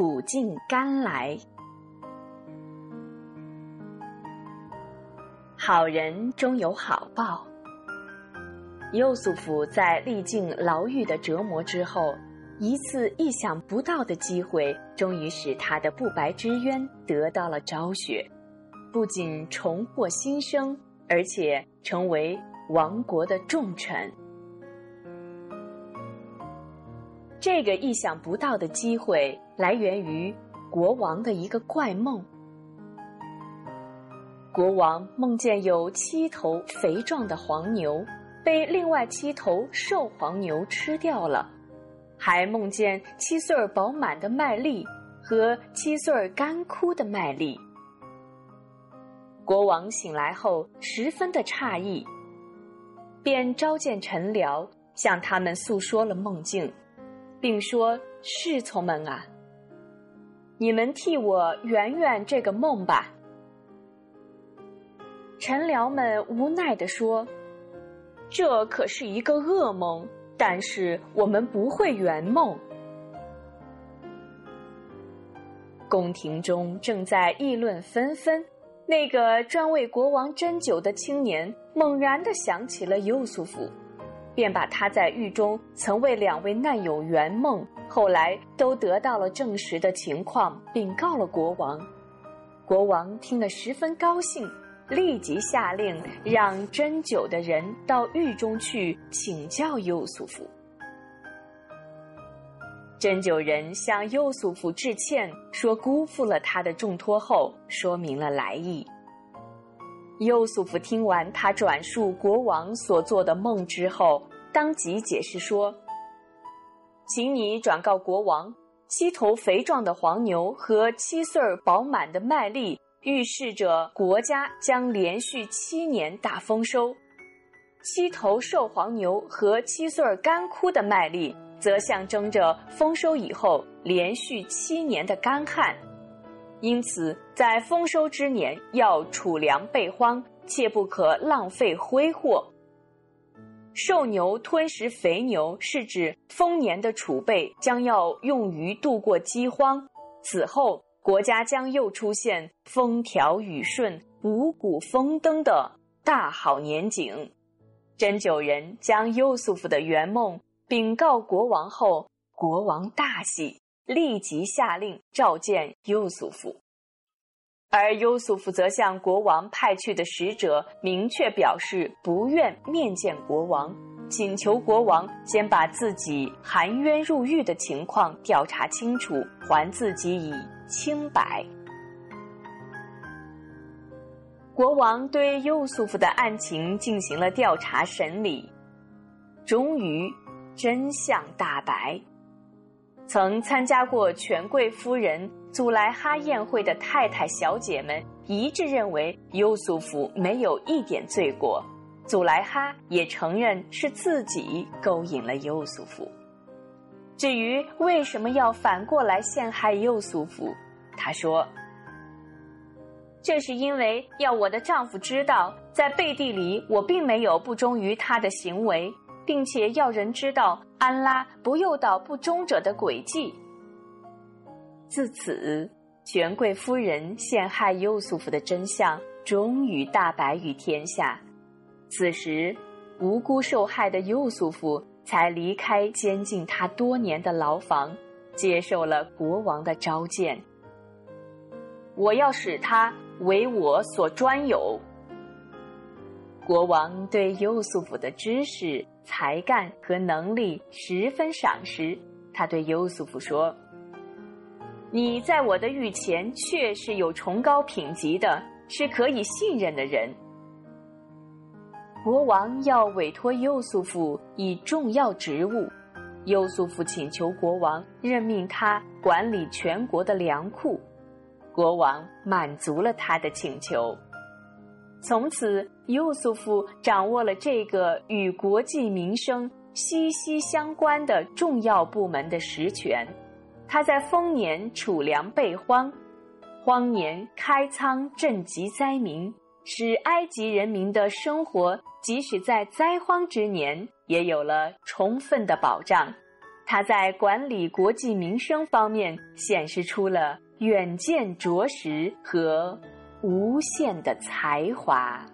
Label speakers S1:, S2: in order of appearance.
S1: 苦尽甘来。好人终有好报。优素福在历尽牢狱的折磨之后，一次意想不到的机会，终于使他的不白之冤得到了昭雪，不仅重获新生，而且成为亡国的重臣。这个意想不到的机会来源于国王的一个怪梦。国王梦见有七头肥壮的黄牛。被另外七头瘦黄牛吃掉了，还梦见七穗饱满的麦粒和七穗干枯的麦粒。国王醒来后十分的诧异，便召见臣僚，向他们诉说了梦境，并说：“侍从们啊，你们替我圆圆这个梦吧。”臣僚们无奈地说。这可是一个噩梦，但是我们不会圆梦。宫廷中正在议论纷纷，那个专为国王斟酒的青年猛然的想起了尤素福，便把他在狱中曾为两位难友圆梦，后来都得到了证实的情况禀告了国王。国王听了十分高兴。立即下令让斟酒的人到狱中去请教优素福。斟酒人向优素福致歉，说辜负了他的重托后，说明了来意。优素福听完他转述国王所做的梦之后，当即解释说：“请你转告国王，七头肥壮的黄牛和七穗儿饱满的麦粒。”预示着国家将连续七年大丰收，七头瘦黄牛和七穗干枯的麦粒，则象征着丰收以后连续七年的干旱。因此，在丰收之年要储粮备荒，切不可浪费挥霍。瘦牛吞食肥牛，是指丰年的储备将要用于度过饥荒，此后。国家将又出现风调雨顺、五谷丰登的大好年景。真酒人将优素福的圆梦禀告国王后，国王大喜，立即下令召见优素福。而优素福则向国王派去的使者明确表示不愿面见国王。请求国王先把自己含冤入狱的情况调查清楚，还自己以清白。国王对优素福的案情进行了调查审理，终于真相大白。曾参加过权贵夫人祖莱哈宴会的太太小姐们一致认为优素福没有一点罪过。祖莱哈也承认是自己勾引了优素福。至于为什么要反过来陷害优素福，他说：“这是因为要我的丈夫知道，在背地里我并没有不忠于他的行为，并且要人知道安拉不诱导不忠者的诡计。”自此，权贵夫人陷害优素福的真相终于大白于天下。此时，无辜受害的优素福才离开监禁他多年的牢房，接受了国王的召见。我要使他为我所专有。国王对优素福的知识、才干和能力十分赏识，他对优素福说：“你在我的御前确是有崇高品级的，是可以信任的人。”国王要委托优素福以重要职务，优素福请求国王任命他管理全国的粮库，国王满足了他的请求。从此，优素夫掌握了这个与国计民生息息相关的重要部门的实权。他在丰年储粮备荒，荒年开仓赈济灾民。使埃及人民的生活，即使在灾荒之年，也有了充分的保障。他在管理国计民生方面显示出了远见卓识和无限的才华。